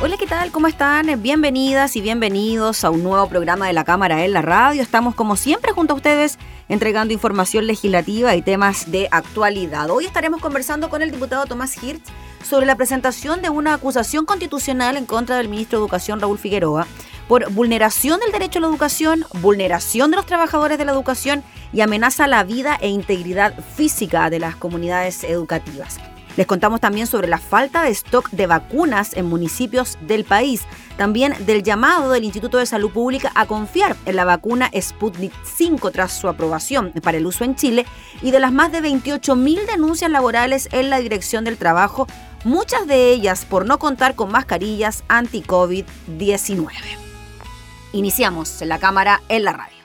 Hola, ¿qué tal? ¿Cómo están? Bienvenidas y bienvenidos a un nuevo programa de la Cámara en la Radio. Estamos como siempre junto a ustedes entregando información legislativa y temas de actualidad. Hoy estaremos conversando con el diputado Tomás Hirsch sobre la presentación de una acusación constitucional en contra del ministro de Educación Raúl Figueroa por vulneración del derecho a la educación, vulneración de los trabajadores de la educación y amenaza a la vida e integridad física de las comunidades educativas. Les contamos también sobre la falta de stock de vacunas en municipios del país, también del llamado del Instituto de Salud Pública a confiar en la vacuna Sputnik 5 tras su aprobación para el uso en Chile y de las más de 28.000 denuncias laborales en la Dirección del Trabajo, muchas de ellas por no contar con mascarillas anti-COVID-19. Iniciamos la cámara en la radio.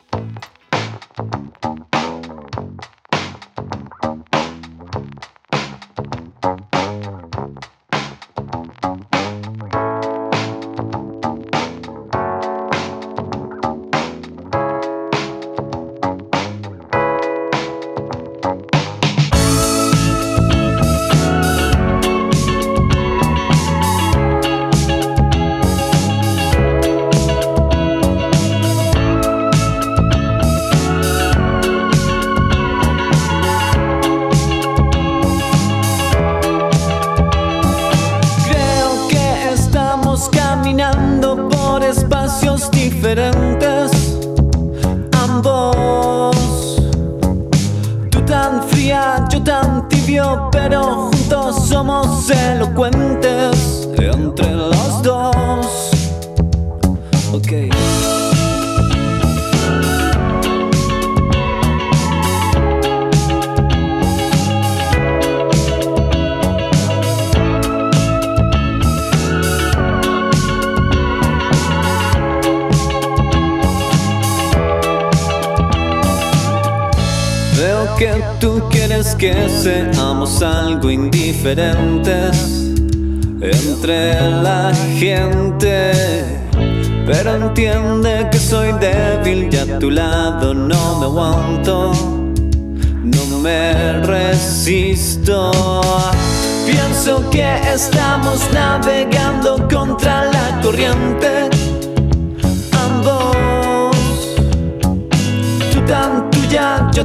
Yo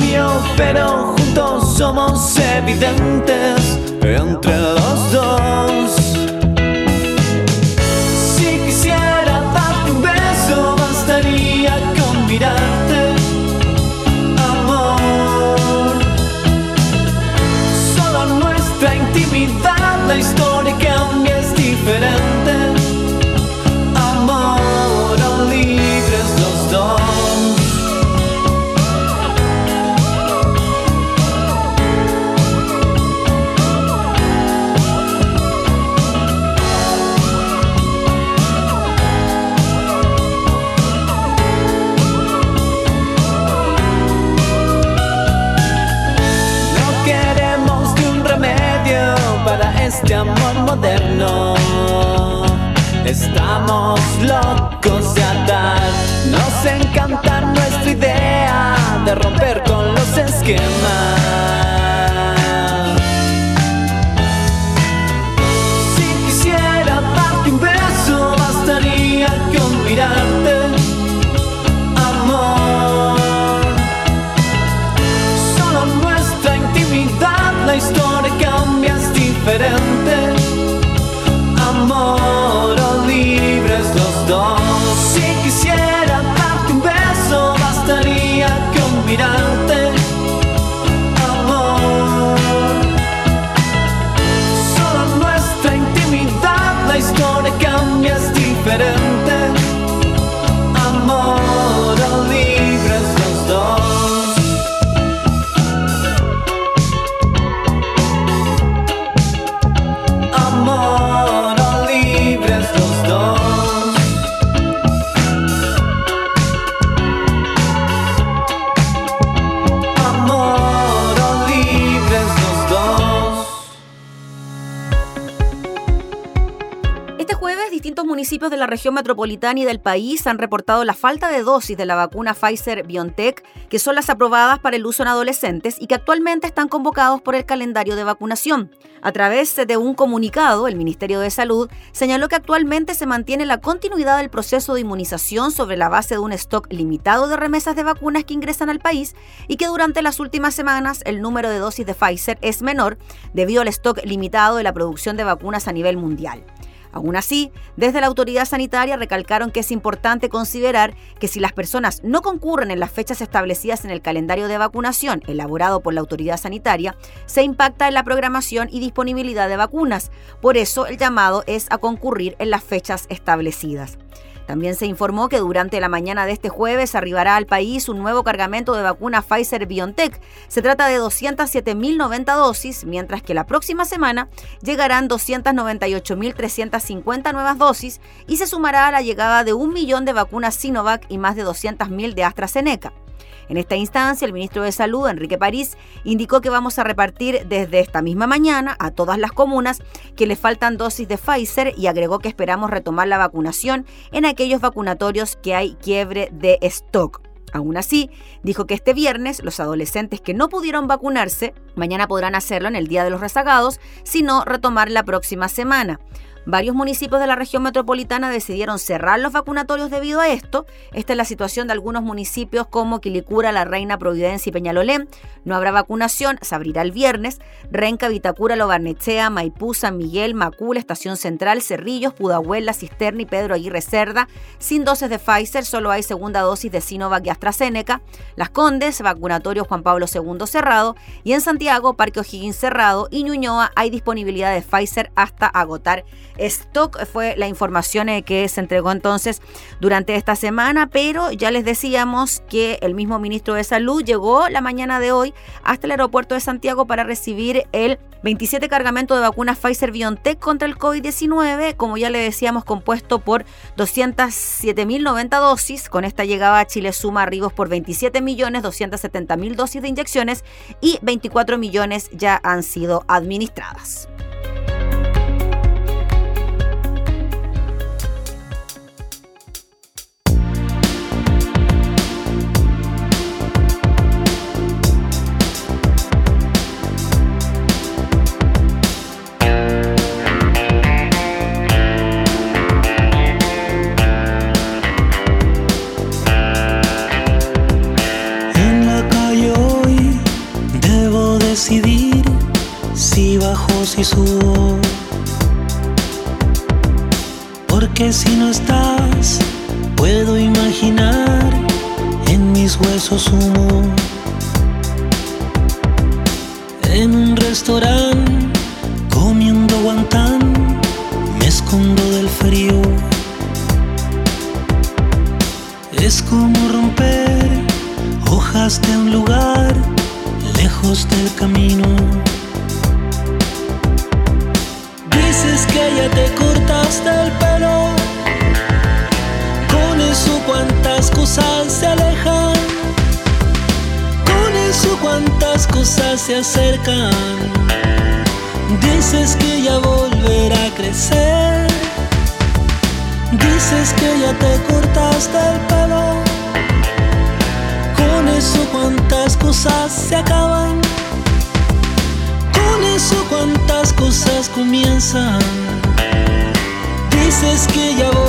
mío, pero somos evidentes entre los dos. Si quisiera darte un beso, bastaría con mirarte, amor. Solo nuestra intimidad, la historia locos de atar, nos encanta nuestra idea de romper con los esquemas. Región metropolitana y del país han reportado la falta de dosis de la vacuna Pfizer BioNTech, que son las aprobadas para el uso en adolescentes y que actualmente están convocados por el calendario de vacunación. A través de un comunicado, el Ministerio de Salud señaló que actualmente se mantiene la continuidad del proceso de inmunización sobre la base de un stock limitado de remesas de vacunas que ingresan al país y que durante las últimas semanas el número de dosis de Pfizer es menor debido al stock limitado de la producción de vacunas a nivel mundial. Aún así, desde la autoridad sanitaria recalcaron que es importante considerar que si las personas no concurren en las fechas establecidas en el calendario de vacunación elaborado por la autoridad sanitaria, se impacta en la programación y disponibilidad de vacunas. Por eso el llamado es a concurrir en las fechas establecidas. También se informó que durante la mañana de este jueves arribará al país un nuevo cargamento de vacuna Pfizer BioNTech. Se trata de 207.090 dosis, mientras que la próxima semana llegarán 298.350 nuevas dosis y se sumará a la llegada de un millón de vacunas Sinovac y más de 200.000 de AstraZeneca. En esta instancia, el ministro de Salud, Enrique París, indicó que vamos a repartir desde esta misma mañana a todas las comunas que le faltan dosis de Pfizer y agregó que esperamos retomar la vacunación en aquellos vacunatorios que hay quiebre de stock. Aún así, dijo que este viernes los adolescentes que no pudieron vacunarse mañana podrán hacerlo en el Día de los Rezagados, sino retomar la próxima semana. Varios municipios de la región metropolitana decidieron cerrar los vacunatorios debido a esto. Esta es la situación de algunos municipios como Quilicura, La Reina, Providencia y Peñalolén. No habrá vacunación, se abrirá el viernes. Renca, Vitacura, Lobarnechea, Maipú, San Miguel, Macul, Estación Central, Cerrillos, Pudahuel, La Cisterna y Pedro Aguirre Cerda. Sin dosis de Pfizer, solo hay segunda dosis de Sinovac y AstraZeneca. Las Condes, vacunatorio Juan Pablo II cerrado. Y en Santiago, Parque O'Higgins cerrado. Y Ñuñoa hay disponibilidad de Pfizer hasta agotar stock. Fue la información eh, que se entregó entonces durante esta semana, pero ya les decíamos que el mismo ministro de Salud llegó la mañana de hoy hasta el aeropuerto de Santiago para recibir el 27 cargamento de vacunas Pfizer BioNTech contra el COVID-19, como ya le decíamos, compuesto por 207.090 dosis. Con esta llegaba a Chile suma arribos por 27 millones mil dosis de inyecciones y 24 millones ya han sido administradas. Si Dices que ya volverá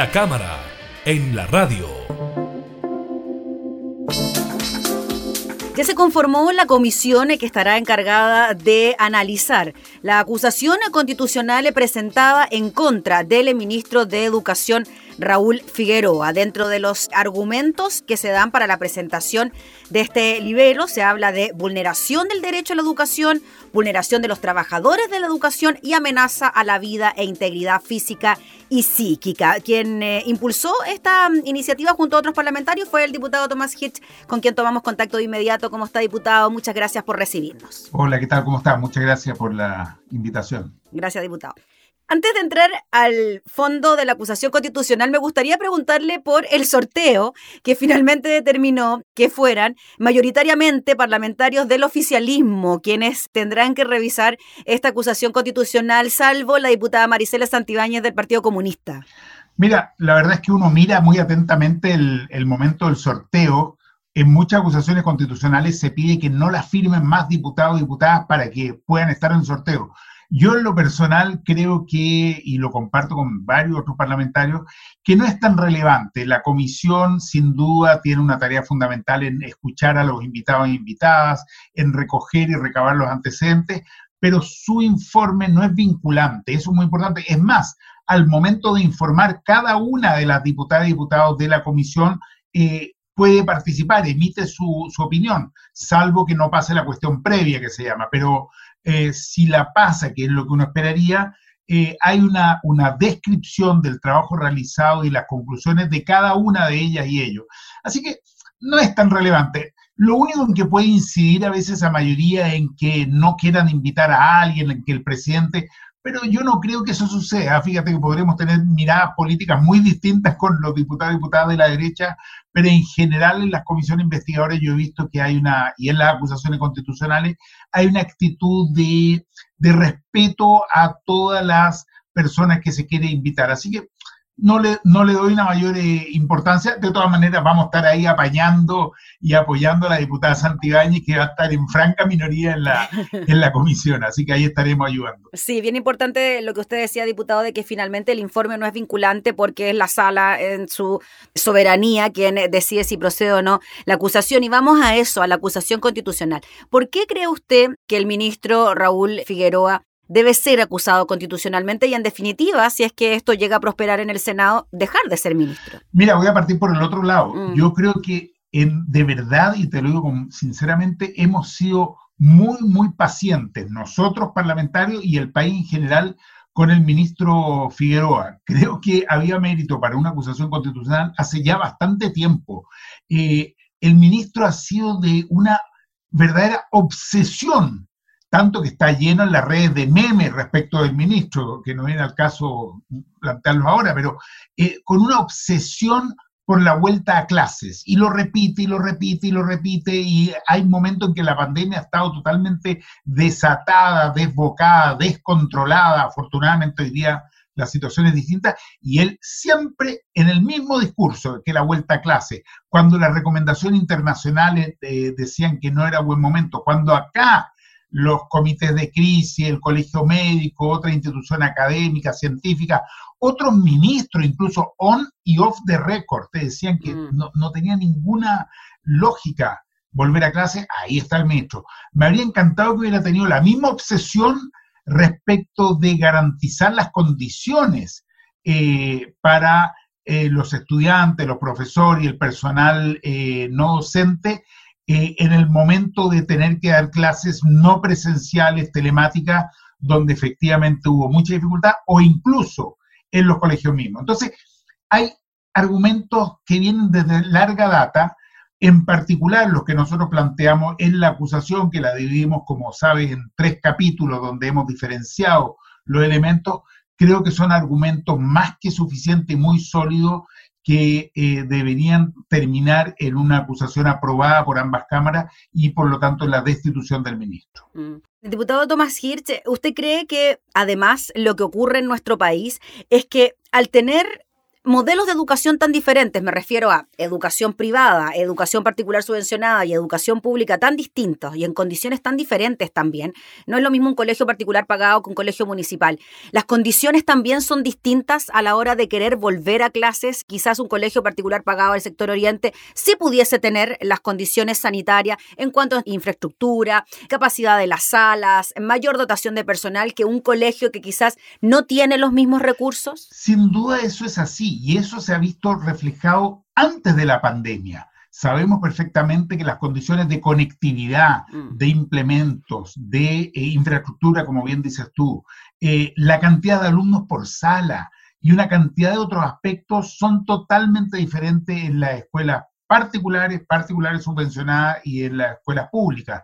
La cámara en la radio. Ya se conformó la comisión que estará encargada de analizar la acusación constitucional presentada en contra del ministro de Educación Raúl Figueroa. Dentro de los argumentos que se dan para la presentación de este libelo se habla de vulneración del derecho a la educación, vulneración de los trabajadores de la educación y amenaza a la vida e integridad física y psíquica. Quien eh, impulsó esta mm, iniciativa junto a otros parlamentarios fue el diputado Tomás Hitch, con quien tomamos contacto de inmediato. ¿Cómo está, diputado? Muchas gracias por recibirnos. Hola, ¿qué tal? ¿Cómo está? Muchas gracias por la invitación. Gracias, diputado. Antes de entrar al fondo de la acusación constitucional, me gustaría preguntarle por el sorteo que finalmente determinó que fueran mayoritariamente parlamentarios del oficialismo quienes tendrán que revisar esta acusación constitucional, salvo la diputada Marisela Santibáñez del Partido Comunista. Mira, la verdad es que uno mira muy atentamente el, momento del sorteo. En muchas acusaciones constitucionales se pide que no las firmen más diputados y diputadas para que puedan estar en el sorteo. Yo en lo personal creo que, y lo comparto con varios otros parlamentarios, que no es tan relevante. La comisión sin duda tiene una tarea fundamental en escuchar a los invitados e invitadas, en recoger y recabar los antecedentes, pero su informe no es vinculante, eso es muy importante. Es más, al momento de informar cada una de las diputadas y diputados de la comisión, eh, puede participar, emite su, su, opinión, salvo que no pase la cuestión previa que se llama, pero eh, si la pasa, que es lo que uno esperaría, eh, hay una, una, descripción del trabajo realizado y las conclusiones de cada una de ellas y ellos. Así que no es tan relevante. Lo único en que puede incidir a veces a mayoría en que no quieran invitar a alguien, en que el presidente pero yo no creo que eso suceda. Fíjate que podremos tener miradas políticas muy distintas con los diputados y diputadas de la derecha, pero en general en las comisiones investigadoras yo he visto que hay una, y en las acusaciones constitucionales, hay una actitud de, de respeto a todas las personas que se quiere invitar. Así que no le, no le doy una mayor eh, importancia. De todas maneras, vamos a estar ahí apañando y apoyando a la diputada Santibáñez, que va a estar en franca minoría en la, en la comisión. Así que ahí estaremos ayudando. Sí, bien importante lo que usted decía, diputado, de que finalmente el informe no es vinculante porque es la sala en su soberanía quien decide si procede o no la acusación. Y vamos a eso, a la acusación constitucional. ¿Por qué cree usted que el ministro Raúl Figueroa debe ser acusado constitucionalmente y en definitiva, si es que esto llega a prosperar en el Senado, dejar de ser ministro. Mira, voy a partir por el otro lado. Mm. Yo creo que en, de verdad, y te lo digo sinceramente, hemos sido muy, muy pacientes, nosotros parlamentarios y el país en general, con el ministro Figueroa. Creo que había mérito para una acusación constitucional hace ya bastante tiempo. Eh, el ministro ha sido de una verdadera obsesión, tanto que está lleno en las redes de memes respecto del ministro, que no viene al caso plantearlo ahora, pero eh, con una obsesión por la vuelta a clases. Y lo repite y lo repite y lo repite. Y hay momentos en que la pandemia ha estado totalmente desatada, desbocada, descontrolada. Afortunadamente hoy día la situación es distinta. Y él siempre en el mismo discurso que la vuelta a clase, cuando las recomendaciones internacionales eh, decían que no era buen momento, cuando acá los comités de crisis, el colegio médico, otra institución académica, científica, otros ministros, incluso on y off the record, te decían que mm. no, tenía ninguna lógica volver a clase, ahí está el ministro. Me habría encantado que hubiera tenido la misma obsesión respecto de garantizar las condiciones eh, para eh, los estudiantes, los profesores y el personal eh, no docente en el momento de tener que dar clases no presenciales, telemáticas, donde efectivamente hubo mucha dificultad, o incluso en los colegios mismos. Entonces, hay argumentos que vienen desde larga data, en particular los que nosotros planteamos en la acusación, que la dividimos, como sabes, en tres capítulos donde hemos diferenciado los elementos, creo que son argumentos más que suficientes y muy sólidos que eh, deberían terminar en una acusación aprobada por ambas cámaras y por lo tanto en la destitución del ministro. Mm. Diputado Tomás Hirsch, ¿usted cree que además lo que ocurre en nuestro país es que al tener modelos de educación tan diferentes, me refiero a educación privada, educación particular subvencionada y educación pública tan distintos y en condiciones tan diferentes también. No es lo mismo un colegio particular pagado que un colegio municipal. Las condiciones también son distintas a la hora de querer volver a clases. Quizás un colegio particular pagado del sector oriente sí pudiese tener las condiciones sanitarias en cuanto a infraestructura, capacidad de las salas, mayor dotación de personal que un colegio que quizás no tiene los mismos recursos. Sin duda eso es así y eso se ha visto reflejado antes de la pandemia. Sabemos perfectamente que las condiciones de conectividad, mm. de implementos, de eh, infraestructura, como bien dices tú, eh, la cantidad de alumnos por sala y una cantidad de otros aspectos son totalmente diferentes en las escuelas particulares, particulares subvencionadas y en las escuelas públicas.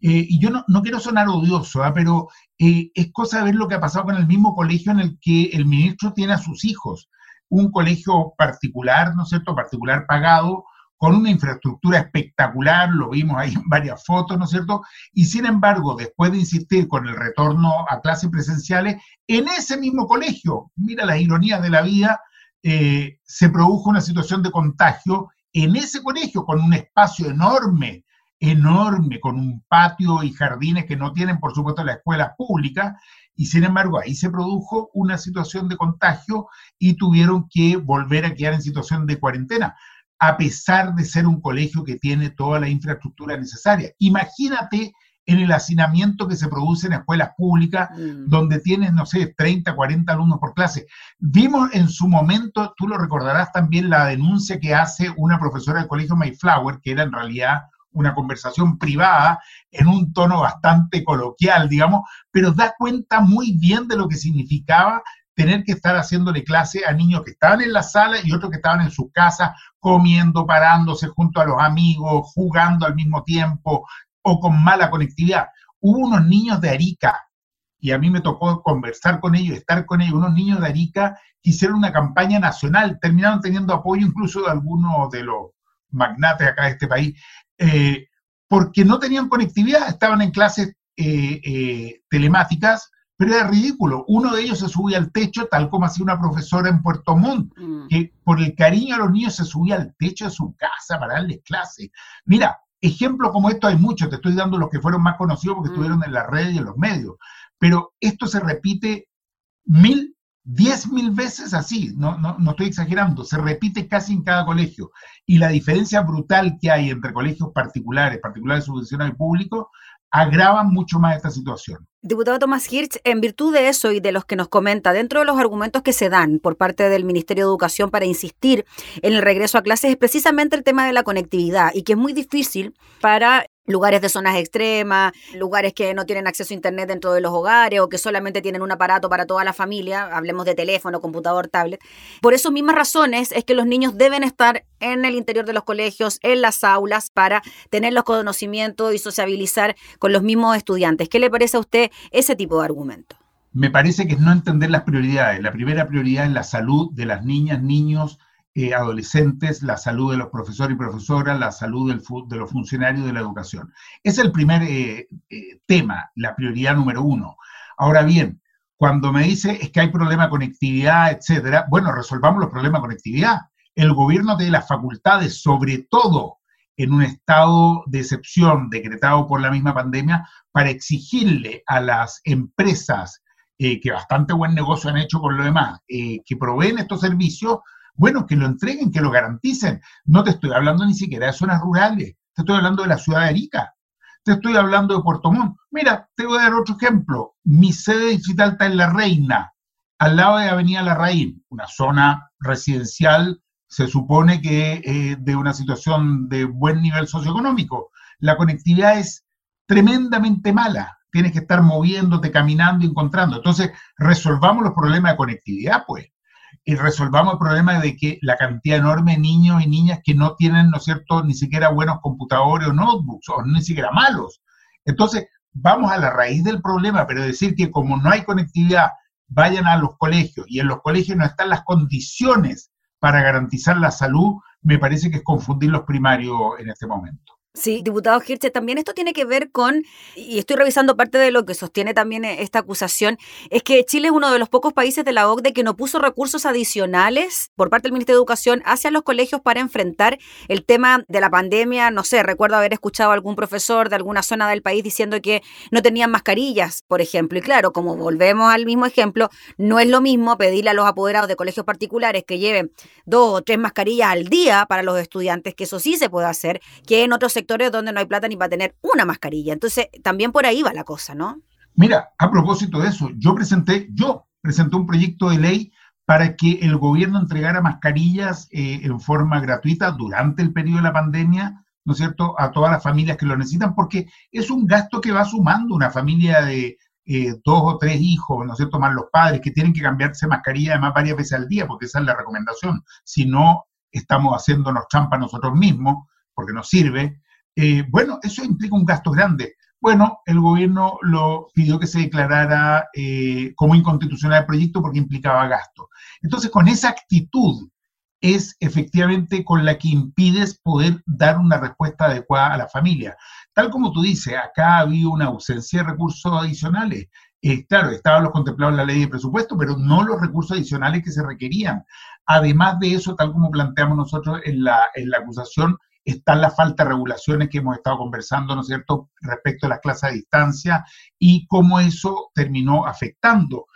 Eh, y yo no, no, quiero sonar odioso, ¿ah? pero es cosa de ver lo que ha pasado con el mismo colegio en el que el ministro tiene a sus hijos un colegio particular, ¿no es cierto?, particular pagado, con una infraestructura espectacular, lo vimos ahí en varias fotos, ¿no es cierto? Y sin embargo, después de insistir con el retorno a clases presenciales, en ese mismo colegio, mira las ironías de la vida, eh, se produjo una situación de contagio en ese colegio, con un espacio enorme, enorme, con un patio y jardines que no tienen, por supuesto, las escuelas públicas, y sin embargo ahí se produjo una situación de contagio y tuvieron que volver a quedar en situación de cuarentena, a pesar de ser un colegio que tiene toda la infraestructura necesaria. Imagínate en el hacinamiento que se produce en escuelas públicas, mm. donde tienes, no sé, 30, 40 alumnos por clase. Vimos en su momento, tú lo recordarás también, la denuncia que hace una profesora del colegio Mayflower, que era en realidad una conversación privada en un tono bastante coloquial, digamos, pero da cuenta muy bien de lo que significaba tener que estar haciéndole clase a niños que estaban en la sala y otros que estaban en su casa comiendo, parándose junto a los amigos, jugando al mismo tiempo o con mala conectividad. Hubo unos niños de Arica, y a mí me tocó conversar con ellos, estar con ellos, unos niños de Arica que hicieron una campaña nacional, terminaron teniendo apoyo incluso de algunos de los magnates acá de este país, eh, porque no tenían conectividad, estaban en clases eh, eh, telemáticas, pero era ridículo. Uno de ellos se subía al techo, tal como hacía una profesora en Puerto Montt, mm. que por el cariño a los niños se subía al techo de su casa para darles clases. Mira, ejemplos como esto hay muchos, te estoy dando los que fueron más conocidos porque mm. estuvieron en la red y en los medios, pero esto se repite mil diez mil veces así, no, no, no, estoy exagerando, se repite casi en cada colegio. Y la diferencia brutal que hay entre colegios particulares, particulares subvencionados y públicos, agravan mucho más esta situación. Diputado Tomás Hirsch, en virtud de eso y de los que nos comenta, dentro de los argumentos que se dan por parte del Ministerio de Educación para insistir en el regreso a clases es precisamente el tema de la conectividad y que es muy difícil para lugares de zonas extremas, lugares que no tienen acceso a Internet dentro de los hogares o que solamente tienen un aparato para toda la familia, hablemos de teléfono, computador, tablet. Por esas mismas razones es que los niños deben estar en el interior de los colegios, en las aulas, para tener los conocimientos y sociabilizar con los mismos estudiantes. ¿Qué le parece a usted ese tipo de argumento? Me parece que es no entender las prioridades. La primera prioridad es la salud de las niñas, niños, eh, adolescentes, la salud de los profesores y profesoras, la salud de los funcionarios de la educación. Es el primer eh, eh, tema, la prioridad número uno. Ahora bien, cuando me dice es que hay problema de conectividad, etcétera, bueno, resolvamos los problemas de conectividad. El gobierno tiene las facultades, sobre todo en un estado de excepción decretado por la misma pandemia, para exigirle a las empresas que bastante buen negocio han hecho con lo demás, que proveen estos servicios, bueno, que lo entreguen, que lo garanticen. No te estoy hablando ni siquiera de zonas rurales, te estoy hablando de la ciudad de Arica, te estoy hablando de Puerto Montt. Mira, te voy a dar otro ejemplo. Mi sede digital está en La Reina, al lado de Avenida Larraín, una zona residencial, se supone que eh, de una situación de buen nivel socioeconómico. La conectividad es tremendamente mala. Tienes que estar moviéndote, caminando encontrando. Entonces, resolvamos los problemas de conectividad, pues y resolvamos el problema de que la cantidad enorme de niños y niñas que no tienen, ¿no es cierto?, ni siquiera buenos computadores o notebooks, o ni siquiera malos. Entonces, vamos a la raíz del problema, pero decir que como no hay conectividad, vayan a los colegios y en los colegios no están las condiciones para garantizar la salud, me parece que es confundir los primarios en este momento. Sí, diputado Hirche, también esto tiene que ver con, y estoy revisando parte de lo que sostiene también e, esta acusación, es que Chile es uno de los pocos países de la OCDE que no puso recursos adicionales por parte del Ministerio de Educación hacia los colegios para enfrentar el tema de la pandemia. No sé, recuerdo haber escuchado a algún profesor de alguna zona del país diciendo que no tenían mascarillas, por ejemplo. Y claro, como volvemos al mismo ejemplo, no es lo mismo pedirle a los apoderados de colegios particulares que lleven dos o tres mascarillas al día para los estudiantes, que eso sí se puede hacer, que en otros sectores donde no hay plata ni para tener una mascarilla. Entonces, también por ahí va la cosa, ¿no? Mira, a propósito de eso, yo presenté, yo presenté un proyecto de ley para que el gobierno entregara mascarillas eh, en forma gratuita durante el periodo de la pandemia, ¿no es cierto?, a todas las familias que lo necesitan, porque es un gasto que va sumando una familia de eh, dos o tres hijos, ¿no es cierto?, más los padres que tienen que cambiarse mascarilla además varias veces al día, porque esa es la recomendación. Si no, estamos haciéndonos trampa nosotros mismos, porque nos sirve. Eh, bueno, eso implica un gasto grande. Bueno, el gobierno lo pidió que se declarara eh, como inconstitucional el proyecto porque implicaba gasto. Entonces, con esa actitud es efectivamente con la que impides poder dar una respuesta adecuada a la familia. Tal como tú dices, acá ha habido una ausencia de recursos adicionales. Eh, claro, estaban los contemplados en la ley de presupuesto, pero no los recursos adicionales que se requerían. Además de eso, tal como planteamos nosotros en la acusación, están la falta de regulaciones que hemos estado conversando, ¿no es cierto?, respecto a las clases a distancia y cómo eso terminó afectando.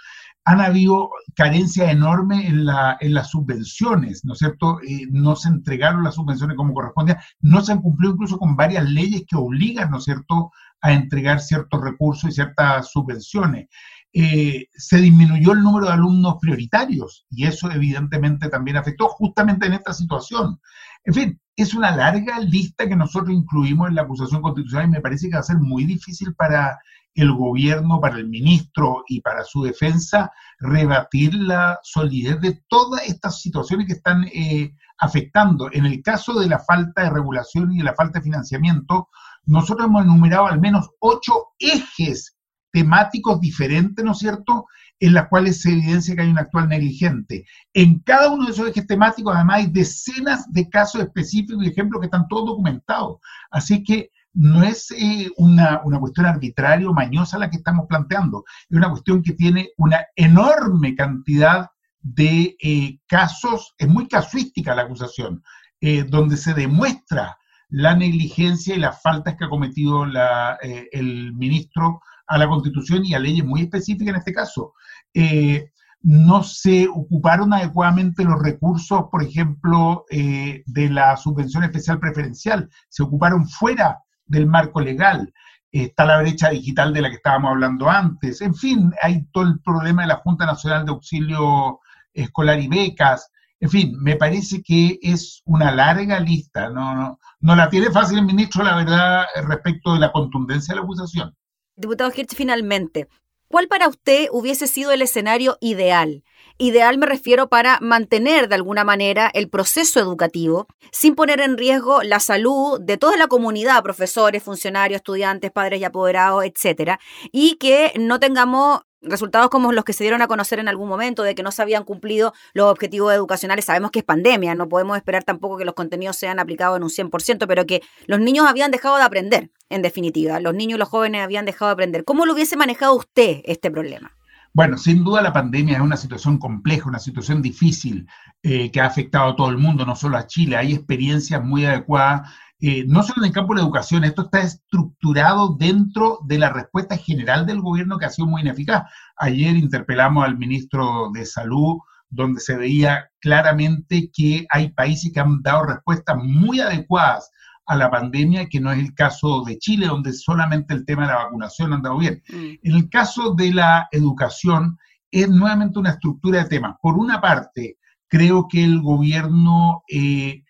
Han habido carencias enormes en, la, en las subvenciones, ¿no es cierto? Eh, no se entregaron las subvenciones como correspondía, no se han cumplido incluso con varias leyes que obligan, ¿no es cierto?, a entregar ciertos recursos y ciertas subvenciones. Eh, se disminuyó el número de alumnos prioritarios y eso evidentemente también afectó justamente en esta situación. En fin, es una larga lista que nosotros incluimos en la acusación constitucional y me parece que va a ser muy difícil para el gobierno, para el ministro y para su defensa rebatir la solidez de todas estas situaciones que están eh, afectando. En el caso de la falta de regulación y de la falta de financiamiento, nosotros hemos enumerado al menos ocho ejes temáticos diferentes, ¿no es cierto?, en las cuales se evidencia que hay un actual negligente. En cada uno de esos ejes temáticos, además, hay decenas de casos específicos y ejemplos que están todos documentados. Así que no es eh, una, cuestión arbitraria o mañosa la que estamos planteando, es una cuestión que tiene una enorme cantidad de eh, casos, es muy casuística la acusación, eh, donde se demuestra la negligencia y las faltas que ha cometido el ministro a la Constitución y a leyes muy específicas en este caso. Eh, no se ocuparon adecuadamente los recursos, por ejemplo, eh, de la subvención especial preferencial, se ocuparon fuera del marco legal. está la brecha digital de la que estábamos hablando antes, en fin, hay todo el problema de la Junta Nacional de Auxilio Escolar y Becas, en fin, me parece que es una larga lista, no, no, no la tiene fácil el ministro, la verdad, respecto de la contundencia de la acusación. Diputado Hirsch, finalmente, ¿cuál para usted hubiese sido el escenario ideal? Ideal me refiero para mantener de alguna manera el proceso educativo sin poner en riesgo la salud de toda la comunidad, profesores, funcionarios, estudiantes, padres y apoderados, etcétera, y que no tengamos resultados como los que se dieron a conocer en algún momento de que no se habían cumplido los objetivos educacionales. Sabemos que es pandemia, no podemos esperar tampoco que los contenidos sean aplicados en un 100%, pero que los niños habían dejado de aprender, en definitiva. Los niños y los jóvenes habían dejado de aprender. ¿Cómo lo hubiese manejado usted este problema? Bueno, sin duda la pandemia es una situación compleja, una situación difícil eh, que ha afectado a todo el mundo, no solo a Chile. Hay experiencias muy adecuadas, eh, no solo en el campo de la educación, esto está estructurado dentro de la respuesta general del gobierno que ha sido muy ineficaz. Ayer interpelamos al ministro de Salud, donde se veía claramente que hay países que han dado respuestas muy adecuadas a la pandemia, que no es el caso de Chile, donde solamente el tema de la vacunación ha andado bien. Mm. En el caso de la educación, es nuevamente una estructura de temas. Por una parte, creo que el gobierno eh,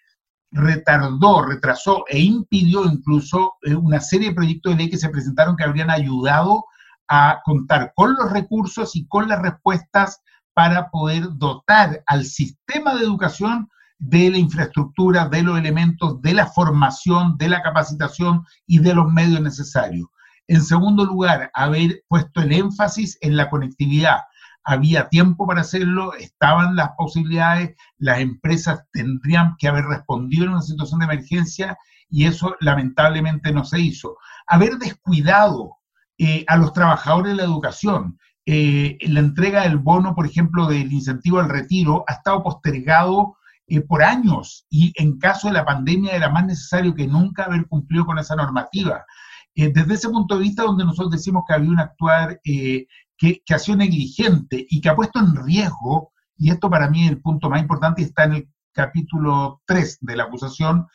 retardó, retrasó e impidió incluso eh, una serie de proyectos de ley que se presentaron que habrían ayudado a contar con los recursos y con las respuestas para poder dotar al sistema de educación de la infraestructura, de los elementos, de la formación, de la capacitación y de los medios necesarios. En segundo lugar, haber puesto el énfasis en la conectividad. Había tiempo para hacerlo, estaban las posibilidades, las empresas tendrían que haber respondido en una situación de emergencia y eso lamentablemente no se hizo. Haber descuidado eh, a los trabajadores de la educación. Eh, la entrega del bono, por ejemplo, del incentivo al retiro ha estado postergado eh, por años y en caso de la pandemia era más necesario que nunca haber cumplido con esa normativa. Desde ese punto de vista donde nosotros decimos que había un actuar eh, que, que ha sido negligente y que ha puesto en riesgo, y esto para mí es el punto más importante, está en el capítulo 3 de la acusación,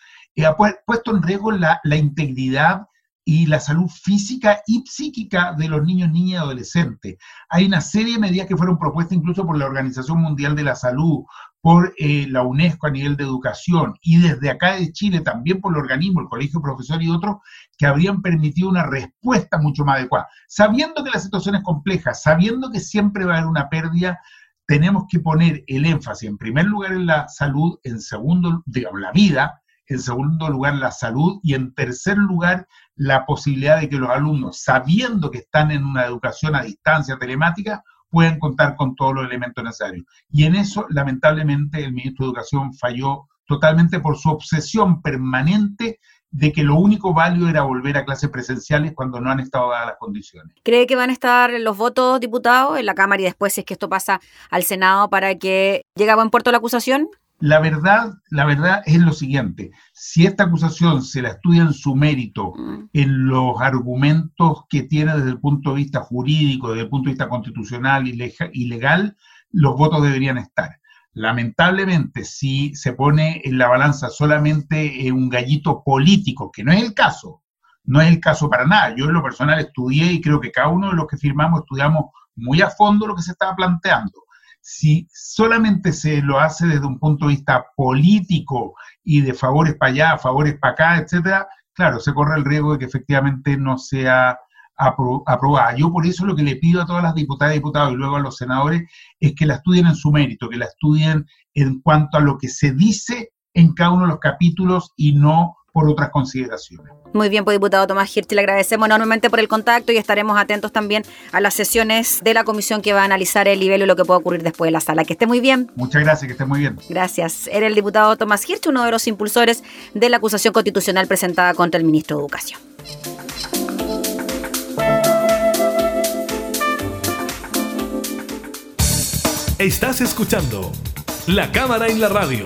ha puesto en riesgo la integridad y la salud física y psíquica de los niños, niñas y adolescentes. Hay una serie de medidas que fueron propuestas incluso por la Organización Mundial de la Salud, por eh, la UNESCO a nivel de educación y desde acá de Chile también por el organismo, el Colegio Profesor y otros, que habrían permitido una respuesta mucho más adecuada. Sabiendo que la situación es compleja, sabiendo que siempre va a haber una pérdida, tenemos que poner el énfasis en primer lugar en la salud, en segundo, digamos, la vida, en segundo lugar la salud y en tercer lugar la posibilidad de que los alumnos, sabiendo que están en una educación a distancia telemática, puedan contar con todos los elementos necesarios. Y en eso, lamentablemente, el ministro de Educación falló totalmente por su obsesión permanente de que lo único válido era volver a clases presenciales cuando no han estado dadas las condiciones. ¿Cree que van a estar los votos diputados en la Cámara y después si es que esto pasa al Senado para que llegue a buen puerto la acusación? La verdad, la verdad es lo siguiente, si esta acusación se la estudia en su mérito, mm. en los argumentos que tiene desde el punto de vista jurídico, desde el punto de vista constitucional y legal, los votos deberían estar. Lamentablemente, si se pone en la balanza solamente un gallito político, que no es el caso, no es el caso para nada. Yo en lo personal estudié y creo que cada uno de los que firmamos estudiamos muy a fondo lo que se estaba planteando si solamente se lo hace desde un punto de vista político y de favores para allá, favores para acá, etcétera, claro, se corre el riesgo de que efectivamente no sea aprobada. Yo por eso lo que le pido a todas las diputadas y diputados y luego a los senadores es que la estudien en su mérito, que la estudien en cuanto a lo que se dice en cada uno de los capítulos y no por otras consideraciones. Muy bien, pues diputado Tomás Hirsch, le agradecemos enormemente por el contacto y estaremos atentos también a las sesiones de la comisión que va a analizar el nivel y lo que puede ocurrir después de la sala. Que esté muy bien. Muchas gracias, que esté muy bien. Gracias. Era el diputado Tomás Hirsch, uno de los impulsores de la acusación constitucional presentada contra el ministro de Educación. Estás escuchando La Cámara en la Radio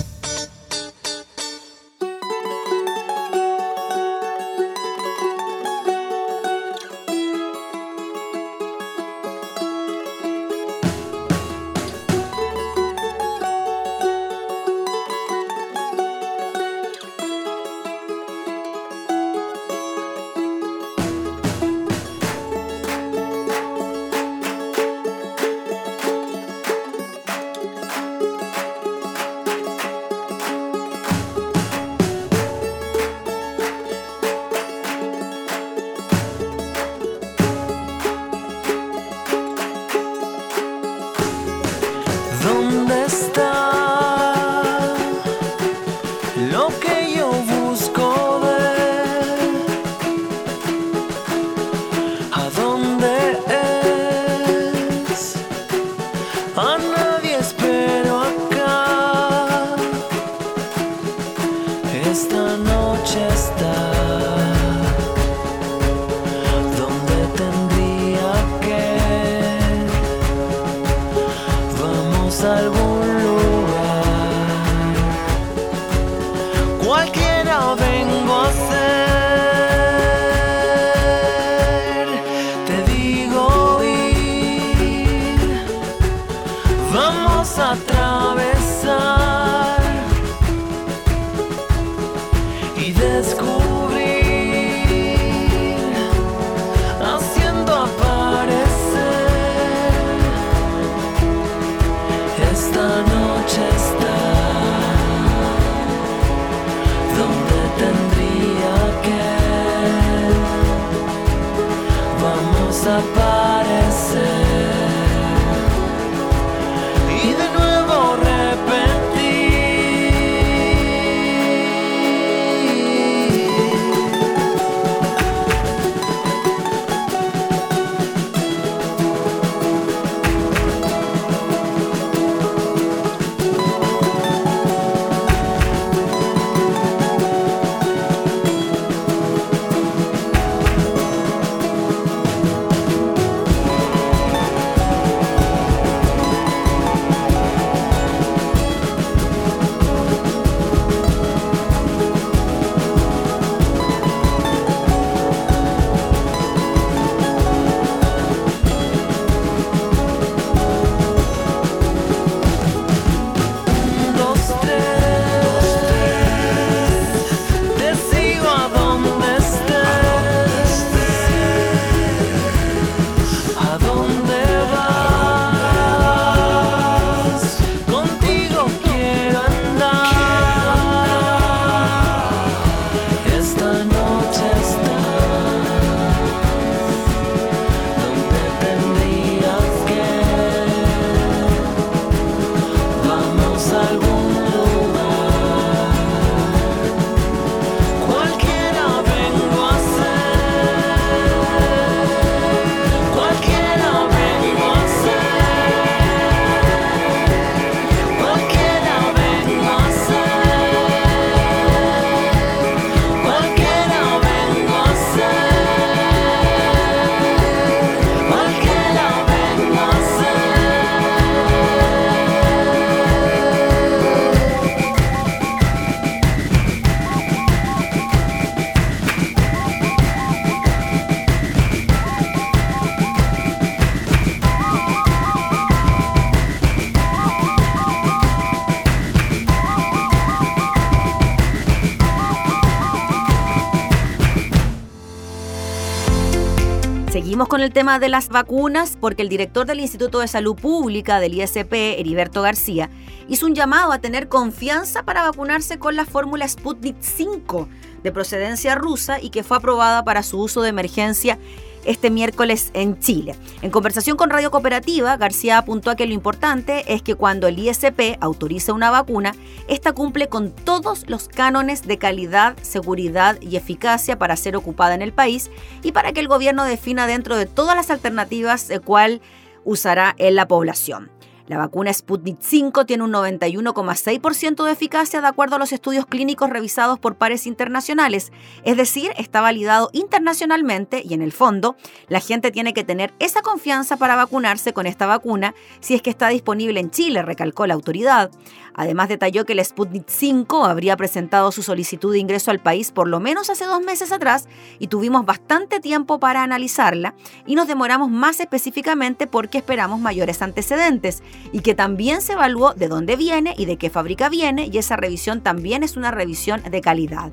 Con el tema de las vacunas porque el director del Instituto de Salud Pública del ISP, Heriberto García, hizo un llamado a tener confianza para vacunarse con la fórmula Sputnik 5 de procedencia rusa y que fue aprobada para su uso de emergencia este miércoles en Chile. En conversación con Radio Cooperativa, García apuntó a que lo importante es que cuando el ISP autoriza una vacuna, esta cumple con todos los cánones de calidad, seguridad y eficacia para ser ocupada en el país y para que el gobierno defina dentro de todas las alternativas de cuál usará en la población. La vacuna Sputnik 5 tiene un 91,6% de eficacia de acuerdo a los estudios clínicos revisados por pares internacionales, es decir, está validado internacionalmente y en el fondo la gente tiene que tener esa confianza para vacunarse con esta vacuna si es que está disponible en Chile, recalcó la autoridad. Además detalló que el Sputnik 5 habría presentado su solicitud de ingreso al país por lo menos hace dos meses atrás y tuvimos bastante tiempo para analizarla y nos demoramos más específicamente porque esperamos mayores antecedentes y que también se evaluó de dónde viene y de qué fábrica viene y esa revisión también es una revisión de calidad.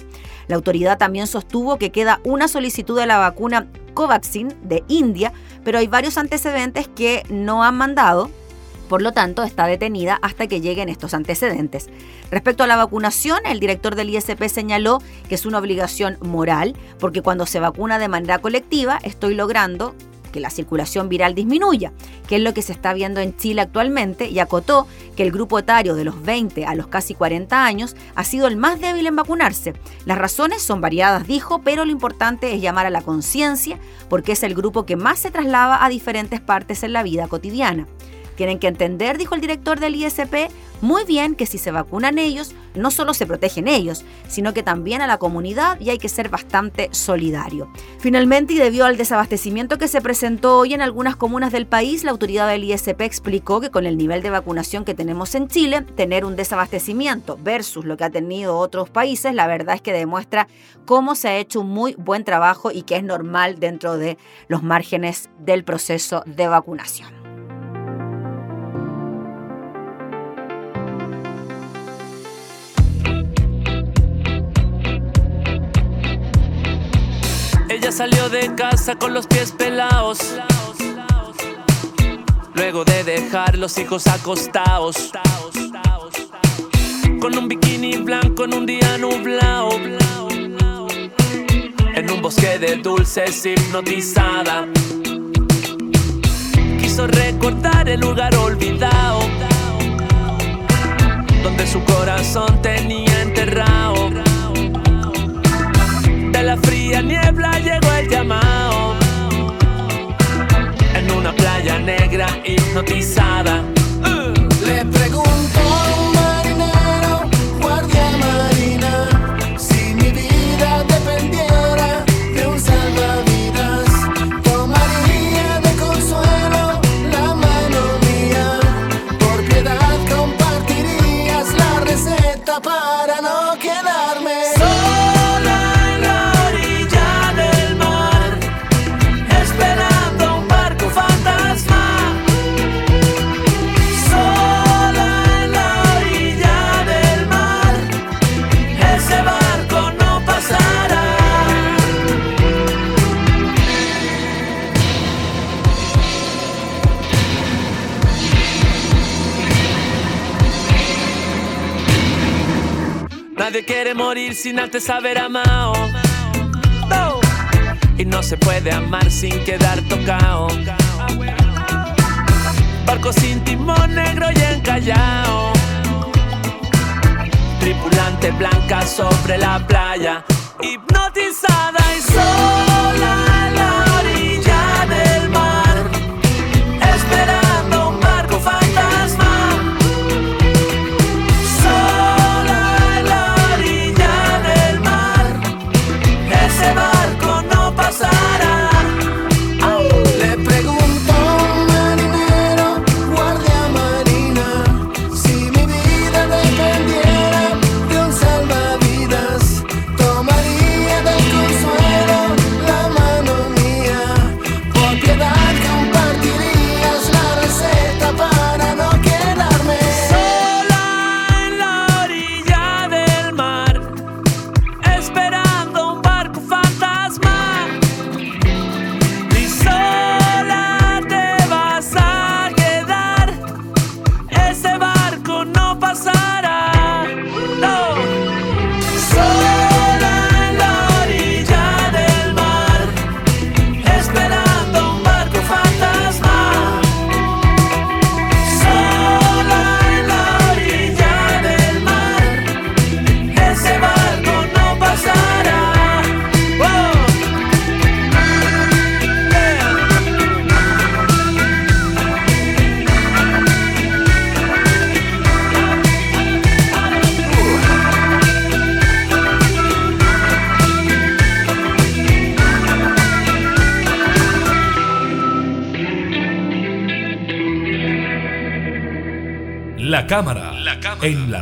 La autoridad también sostuvo que queda una solicitud de la vacuna Covaxin de India, pero hay varios antecedentes que no han mandado por lo tanto, está detenida hasta que lleguen estos antecedentes. Respecto a la vacunación, el director del ISP señaló que es una obligación moral, porque cuando se vacuna de manera colectiva, estoy logrando que la circulación viral disminuya, que es lo que se está viendo en Chile actualmente, y acotó que el grupo etario de los 20 a los casi 40 años ha sido el más débil en vacunarse. Las razones son variadas, dijo, pero lo importante es llamar a la conciencia porque es el grupo que más se traslada a diferentes partes en la vida cotidiana. Tienen que entender, dijo el director del ISP, muy bien que si se vacunan ellos, no solo se protegen ellos, sino que también a la comunidad y hay que ser bastante solidario. Finalmente, y debido al desabastecimiento que se presentó hoy en algunas comunas del país, la autoridad del ISP explicó que con el nivel de vacunación que tenemos en Chile, tener un desabastecimiento versus lo que ha tenido otros países, la verdad es que demuestra cómo se ha hecho un muy buen trabajo y que es normal dentro de los márgenes del proceso de vacunación. Salió de casa con los pies pelados. Luego de dejar los hijos acostados. Con un bikini blanco en un día nublado. En un bosque de dulces hipnotizada. Quiso recordar el lugar olvidado. Donde su corazón tenía enterrado de la fría niebla llegó el llamado. En una playa negra hipnotizada. Le pregunto Nadie quiere morir sin antes haber amado. Y no se puede amar sin quedar tocado. Barco sin timón negro y encallado. Tripulante blanca sobre la playa.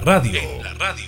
En la radio.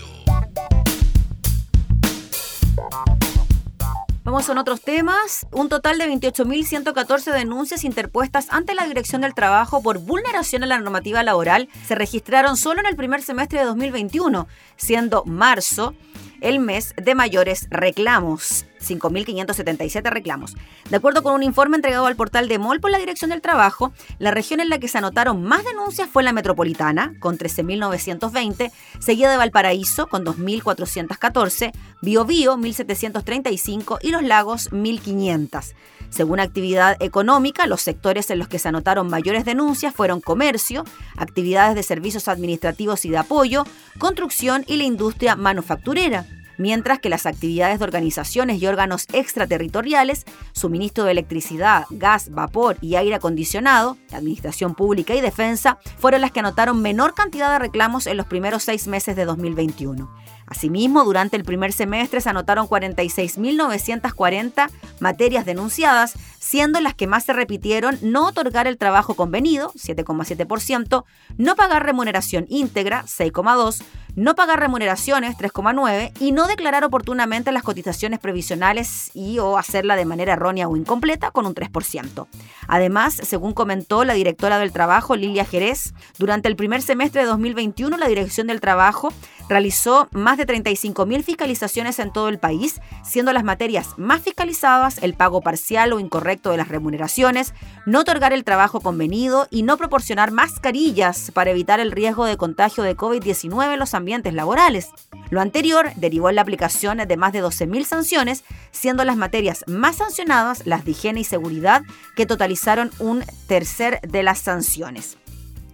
Vamos con otros temas. Un total de 28.114 denuncias interpuestas ante la Dirección del Trabajo por vulneración a la normativa laboral se registraron solo en el primer semestre de 2021, siendo marzo el mes de mayores reclamos. 5.577 reclamos. De acuerdo con un informe entregado al portal de MOL por la Dirección del Trabajo, la región en la que se anotaron más denuncias fue la metropolitana, con 13.920, seguida de Valparaíso, con 2.414, Biobío, 1.735 y Los Lagos, 1.500. Según actividad económica, los sectores en los que se anotaron mayores denuncias fueron comercio, actividades de servicios administrativos y de apoyo, construcción y la industria manufacturera mientras que las actividades de organizaciones y órganos extraterritoriales, suministro de electricidad, gas, vapor y aire acondicionado, administración pública y defensa, fueron las que anotaron menor cantidad de reclamos en los primeros seis meses de 2021. Asimismo, durante el primer semestre se anotaron 46.940 materias denunciadas, siendo las que más se repitieron no otorgar el trabajo convenido, 7,7%, no pagar remuneración íntegra, 6,2%, no pagar remuneraciones, 3,9%, y no declarar oportunamente las cotizaciones previsionales y o hacerla de manera errónea o incompleta, con un 3%. Además, según comentó la directora del Trabajo, Lilia Jerez, durante el primer semestre de 2021 la Dirección del Trabajo realizó más de 35.000 fiscalizaciones en todo el país, siendo las materias más fiscalizadas el pago parcial o incorrecto de las remuneraciones, no otorgar el trabajo convenido y no proporcionar mascarillas para evitar el riesgo de contagio de COVID-19 en los ambientes laborales. Lo anterior derivó en la aplicación de más de 12.000 sanciones, siendo las materias más sancionadas las de higiene y seguridad, que totalizaron un tercer de las sanciones.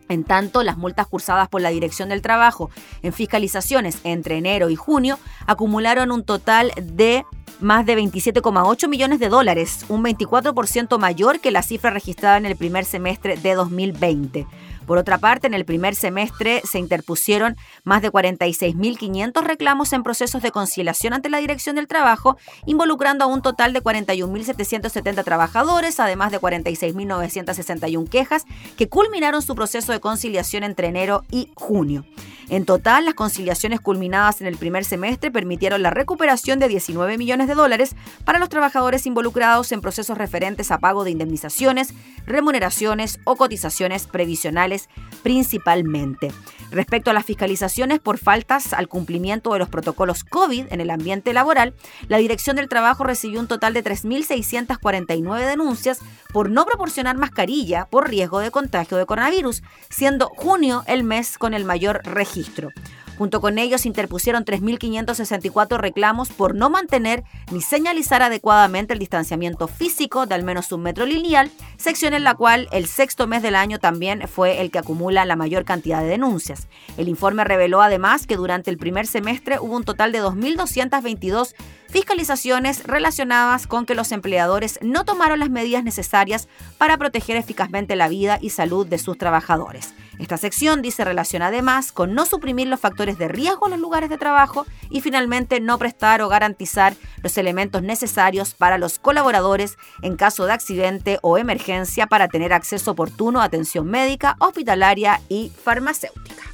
En tanto, las multas cursadas por la Dirección del Trabajo en fiscalizaciones entre enero y junio acumularon un total de más de 27,8 millones de dólares, un 24% mayor que la cifra registrada en el primer semestre de 2020. Por otra parte, en el primer semestre se interpusieron más de 46.500 reclamos en procesos de conciliación ante la Dirección del Trabajo, involucrando a un total de 41.770 trabajadores, además de 46.961 quejas que culminaron su proceso de conciliación entre enero y junio. En total, las conciliaciones culminadas en el primer semestre permitieron la recuperación de 19 millones de dólares para los trabajadores involucrados en procesos referentes a pago de indemnizaciones, remuneraciones o cotizaciones previsionales principalmente. Respecto a las fiscalizaciones por faltas al cumplimiento de los protocolos COVID en el ambiente laboral, la Dirección del Trabajo recibió un total de 3.649 denuncias por no proporcionar mascarilla por riesgo de contagio de coronavirus, siendo junio el mes con el mayor registro. Junto con ellos interpusieron 3.564 reclamos por no mantener ni señalizar adecuadamente el distanciamiento físico de al menos un metro lineal, sección en la cual el sexto mes del año también fue el que acumula la mayor cantidad de denuncias. El informe reveló además que durante el primer semestre hubo un total de 2.222 fiscalizaciones relacionadas con que los empleadores no tomaron las medidas necesarias para proteger eficazmente la vida y salud de sus trabajadores. Esta sección dice relaciona además con no suprimir los factores de riesgo en los lugares de trabajo y finalmente no prestar o garantizar los elementos necesarios para los colaboradores en caso de accidente o emergencia para tener acceso oportuno a atención médica, hospitalaria y farmacéutica.